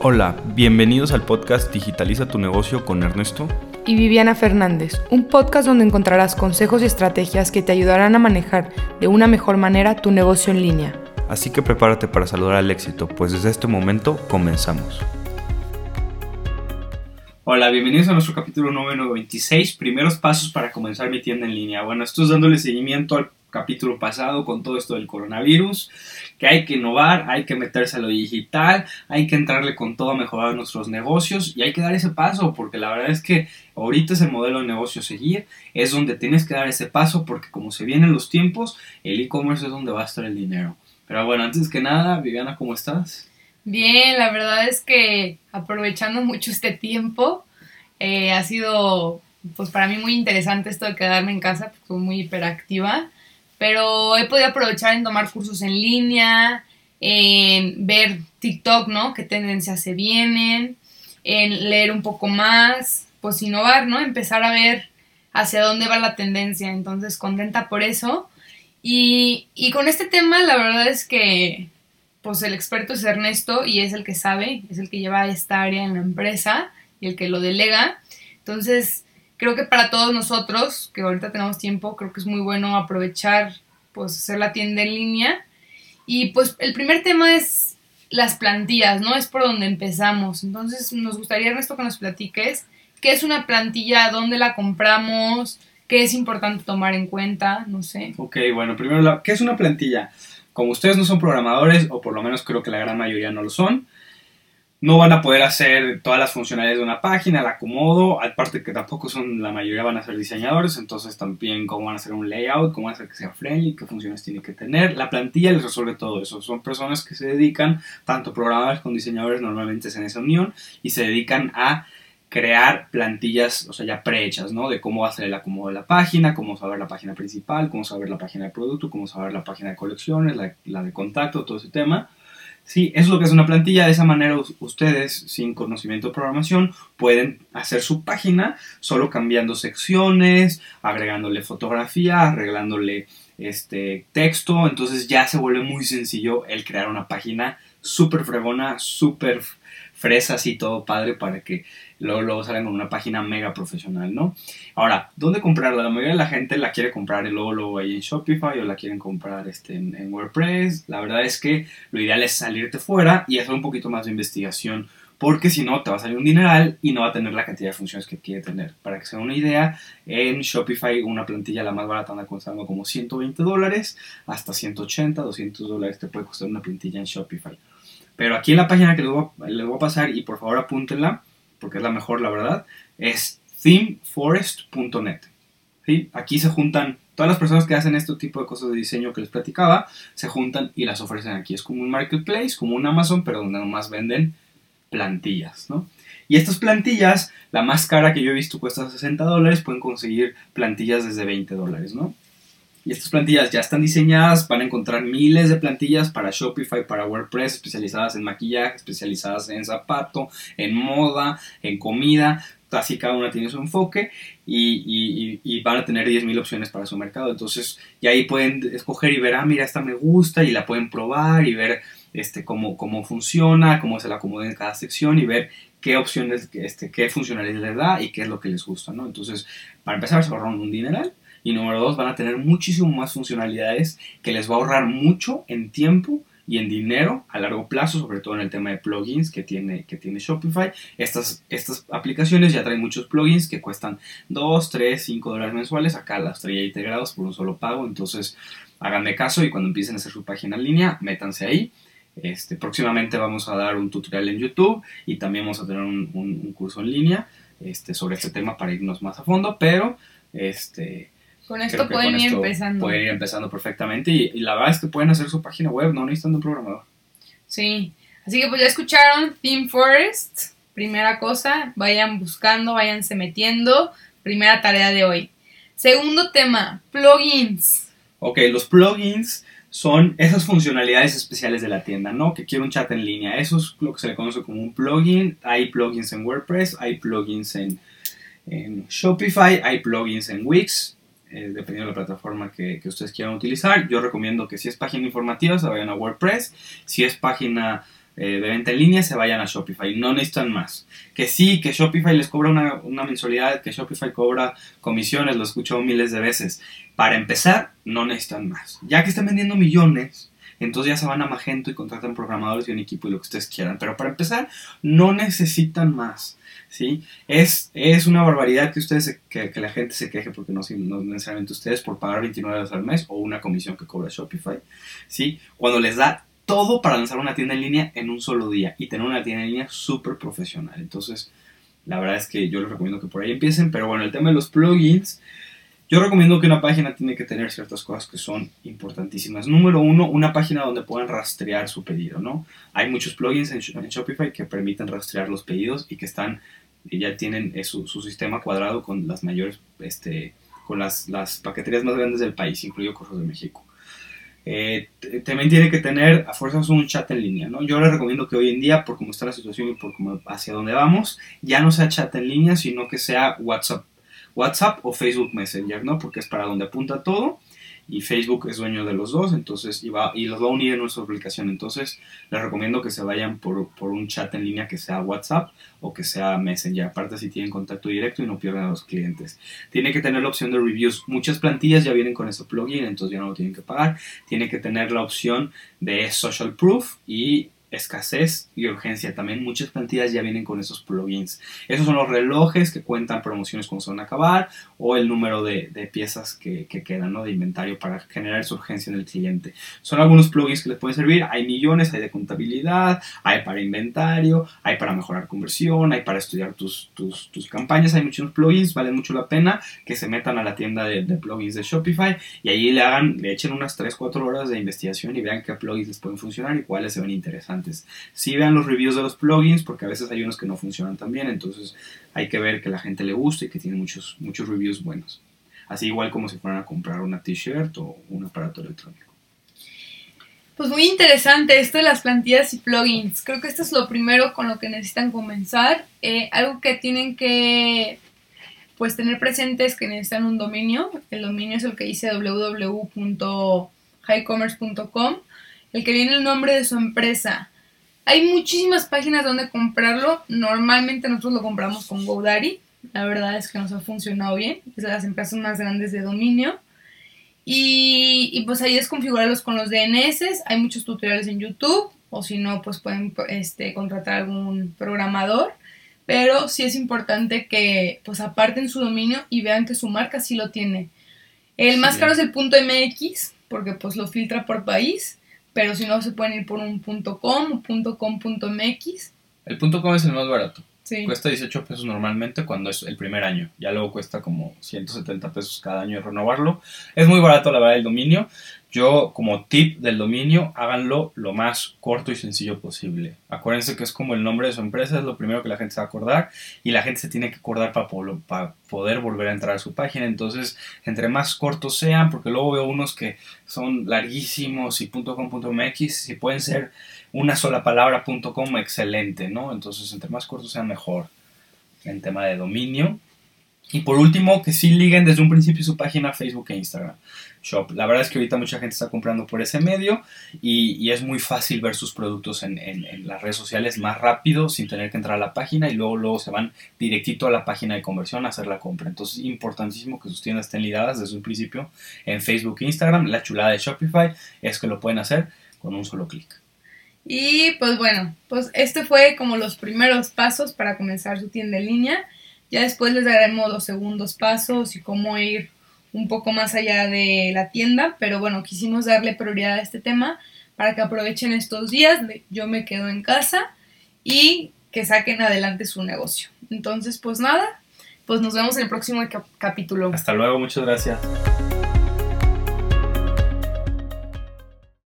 Hola, bienvenidos al podcast Digitaliza tu negocio con Ernesto y Viviana Fernández, un podcast donde encontrarás consejos y estrategias que te ayudarán a manejar de una mejor manera tu negocio en línea. Así que prepárate para saludar al éxito, pues desde este momento comenzamos. Hola, bienvenidos a nuestro capítulo número 26, primeros pasos para comenzar mi tienda en línea. Bueno, esto es dándole seguimiento al capítulo pasado con todo esto del coronavirus, que hay que innovar, hay que meterse a lo digital, hay que entrarle con todo a mejorar nuestros negocios y hay que dar ese paso, porque la verdad es que ahorita es el modelo de negocio seguir, es donde tienes que dar ese paso, porque como se vienen los tiempos, el e-commerce es donde va a estar el dinero. Pero bueno, antes que nada, Viviana, ¿cómo estás? Bien, la verdad es que aprovechando mucho este tiempo, eh, ha sido pues para mí muy interesante esto de quedarme en casa, porque soy muy hiperactiva pero he podido aprovechar en tomar cursos en línea, en ver TikTok, ¿no? ¿Qué tendencias se vienen? En leer un poco más, pues innovar, ¿no? Empezar a ver hacia dónde va la tendencia. Entonces, contenta por eso. Y, y con este tema, la verdad es que, pues el experto es Ernesto y es el que sabe, es el que lleva esta área en la empresa y el que lo delega. Entonces, creo que para todos nosotros, que ahorita tenemos tiempo, creo que es muy bueno aprovechar, pues, hacer la tienda en línea. Y pues el primer tema es las plantillas, ¿no? Es por donde empezamos. Entonces, nos gustaría, Ernesto, que nos platiques qué es una plantilla, dónde la compramos, qué es importante tomar en cuenta, no sé. Ok, bueno, primero, ¿qué es una plantilla? Como ustedes no son programadores, o por lo menos creo que la gran mayoría no lo son, no van a poder hacer todas las funcionalidades de una página, el acomodo, aparte que tampoco son, la mayoría van a ser diseñadores, entonces también cómo van a hacer un layout, cómo van a hacer que sea friendly, qué funciones tiene que tener. La plantilla les resuelve todo eso. Son personas que se dedican, tanto programadores como diseñadores normalmente es en esa unión, y se dedican a crear plantillas, o sea, ya prehechas, ¿no? De cómo va a ser el acomodo de la página, cómo saber la página principal, cómo saber la página de producto, cómo saber la página de colecciones, la, la de contacto, todo ese tema Sí, eso es lo que es una plantilla. De esa manera ustedes, sin conocimiento de programación, pueden hacer su página solo cambiando secciones, agregándole fotografía, arreglándole este texto. Entonces ya se vuelve muy sencillo el crear una página súper fregona, súper fresa, así todo padre para que luego, luego salgan con una página mega profesional, ¿no? Ahora, ¿dónde comprarla? La mayoría de la gente la quiere comprar y luego, luego ahí en Shopify o la quieren comprar este, en, WordPress. La verdad es que lo ideal es salirte fuera y hacer un poquito más de investigación porque si no te va a salir un dineral y no va a tener la cantidad de funciones que quiere tener. Para que se una idea, en Shopify una plantilla la más barata anda costando como 120 dólares, hasta 180, 200 dólares te puede costar una plantilla en Shopify. Pero aquí en la página que les voy, a, pasar, y por favor apúntenla, porque es la mejor, la verdad, es themeforest.net. ¿sí? Aquí se juntan todas las personas que hacen este tipo de cosas de diseño que les platicaba, se juntan y las ofrecen aquí. Es como un marketplace, como un Amazon, pero donde nomás venden plantillas, ¿no? Y estas plantillas, la más cara que yo he visto cuesta 60 dólares, pueden conseguir plantillas desde 20 dólares, ¿no? Y estas plantillas ya están diseñadas, van a encontrar miles de plantillas para Shopify, para WordPress, especializadas en maquillaje, especializadas en zapato, en moda, en comida. Así cada una tiene su enfoque y, van a tener 10.000 opciones para su mercado. Entonces, y ahí pueden escoger y ver, ah, mira, esta me gusta y la pueden probar y ver este, cómo, cómo funciona, cómo se la acomoda en cada sección y ver qué opciones, este, qué funcionalidades les da y qué es lo que les gusta, ¿no? Entonces, para empezar, se ahorran un dineral y número dos, van a tener muchísimo más funcionalidades que les va a ahorrar mucho en tiempo y en dinero a largo plazo, sobre todo en el tema de plugins que tiene, que tiene Shopify. Estas, estas aplicaciones ya traen muchos plugins que cuestan 2, 3, 5 dólares mensuales. Acá las traía integrados por un solo pago. Entonces, háganme caso y cuando empiecen a hacer su página en línea, métanse ahí. Este, próximamente vamos a dar un tutorial en YouTube y también vamos a tener un, un curso en línea este, sobre este tema para irnos más a fondo, pero este, con esto pueden ir empezando. Pueden ir empezando perfectamente y, la verdad es que pueden hacer su página web, no necesitan un programador. Sí, así que pues ya escucharon Theme Forest, primera cosa, vayan buscando, váyanse metiendo, primera tarea de hoy. Segundo tema, plugins. Ok, los plugins son esas funcionalidades especiales de la tienda, ¿no? Que quiero un chat en línea. Eso es lo que se le conoce como un plugin. Hay plugins en WordPress, hay plugins en, en Shopify, hay plugins en Wix. Eh, dependiendo de la plataforma que, ustedes quieran utilizar. Yo recomiendo que si es página informativa se vayan a WordPress, si es página eh, de venta en línea se vayan a Shopify, no necesitan más. Que sí, que Shopify les cobra una, una mensualidad, que Shopify cobra comisiones, lo he escuchado miles de veces. Para empezar, no necesitan más. Ya que están vendiendo millones, entonces ya se van a Magento y contratan programadores y un equipo y lo que ustedes quieran. Pero para empezar, no necesitan más. ¿Sí? Es, es una barbaridad que ustedes que, la gente se queje porque no, no, necesariamente ustedes por pagar 29 dólares al mes o una comisión que cobra Shopify, ¿sí? Cuando les da todo para lanzar una tienda en línea en un solo día y tener una tienda en línea súper profesional. Entonces, la verdad es que yo les recomiendo que por ahí empiecen, pero bueno, el tema de los plugins, yo recomiendo que una página tiene que tener ciertas cosas que son importantísimas. Número uno, una página donde puedan rastrear su pedido, ¿no? Hay muchos plugins en, Shopify que permiten rastrear los pedidos y que están, ya tienen eh, su, sistema cuadrado con las mayores, este, con las, las paqueterías más grandes del país, incluido Correos de México. Eh, también tiene que tener a fuerzas un chat en línea, ¿no? Yo les recomiendo que hoy en día, por cómo está la situación y por cómo hacia dónde vamos, ya no sea chat en línea, sino que sea WhatsApp WhatsApp o Facebook Messenger, ¿no? Porque es para donde apunta todo y Facebook es dueño de los dos, entonces y, y los va a unir en nuestra aplicación. Entonces les recomiendo que se vayan por, por, un chat en línea que sea WhatsApp o que sea Messenger, aparte si tienen contacto directo y no pierden a los clientes. Tiene que tener la opción de reviews. Muchas plantillas ya vienen con ese plugin, entonces ya no lo tienen que pagar. Tiene que tener la opción de social proof y escasez y urgencia. También muchas plantillas ya vienen con esos plugins. Esos son los relojes que cuentan promociones cuando se van a acabar o el número de, piezas que, quedan ¿no? de inventario para generar esa urgencia en el cliente. Son algunos plugins que les pueden servir. Hay millones, hay de contabilidad, hay para inventario, hay para mejorar conversión, hay para estudiar tus, tus, campañas. Hay muchos plugins, valen mucho la pena que se metan a la tienda de, plugins de Shopify y allí le hagan, le echen unas 3-4 horas de investigación y vean qué plugins les pueden funcionar y cuáles se ven interesantes si vean los reviews de los plugins, porque a veces hay unos que no funcionan tan bien, entonces hay que ver que la gente le gusta y que tiene muchos, muchos reviews buenos. Así igual como si fueran a comprar una t-shirt o un aparato electrónico. Pues muy interesante esto de las plantillas y plugins. Creo que esto es lo primero con lo que necesitan comenzar. Eh, algo que tienen que pues tener presente es que necesitan un dominio. El dominio es el que dice www.highcommerce.com el que viene el nombre de su empresa. Hay muchísimas páginas donde comprarlo. Normalmente nosotros lo compramos con GoDaddy. La verdad es que nos ha funcionado bien. Es de las empresas más grandes de dominio. Y, pues ahí es configurarlos con los DNS. Hay muchos tutoriales en YouTube. O si no, pues pueden este, contratar algún programador. Pero sí es importante que pues aparten su dominio y vean que su marca sí lo tiene. El más caro es el punto .mx porque pues lo filtra por país pero si no se pueden ir por un .com o .com.mx. El .com es el más barato. Cuesta 18 pesos normalmente cuando es el primer año. Ya luego cuesta como 170 pesos cada año renovarlo. Es muy barato la verdad el dominio. Yo, como tip del dominio, háganlo lo más corto y sencillo posible. Acuérdense que es como el nombre de su empresa, es lo primero que la gente se va a acordar y la gente se tiene que acordar para, poder volver a entrar a su página. Entonces, entre más cortos sean, porque luego veo unos que son larguísimos y si pueden ser una sola palabra .com, excelente, ¿no? Entonces, entre más cortos sean, mejor en tema de dominio. Y por último, que sí liguen desde un principio su página Facebook e Instagram Shop. La verdad es que ahorita mucha gente está comprando por ese medio y, es muy fácil ver sus productos en, las redes sociales más rápido sin tener que entrar a la página y luego, luego se van directito a la página de conversión a hacer la compra. Entonces es importantísimo que sus tiendas estén ligadas desde un principio en Facebook e Instagram. La chulada de Shopify es que lo pueden hacer con un solo clic. Y pues bueno, pues este fue como los primeros pasos para comenzar su tienda en línea. Ya después les daremos los segundos pasos y cómo ir un poco más allá de la tienda, pero bueno, quisimos darle prioridad a este tema para que aprovechen estos días yo me quedo en casa y que saquen adelante su negocio. Entonces, pues nada, pues nos vemos en el próximo capítulo. Hasta luego, muchas gracias.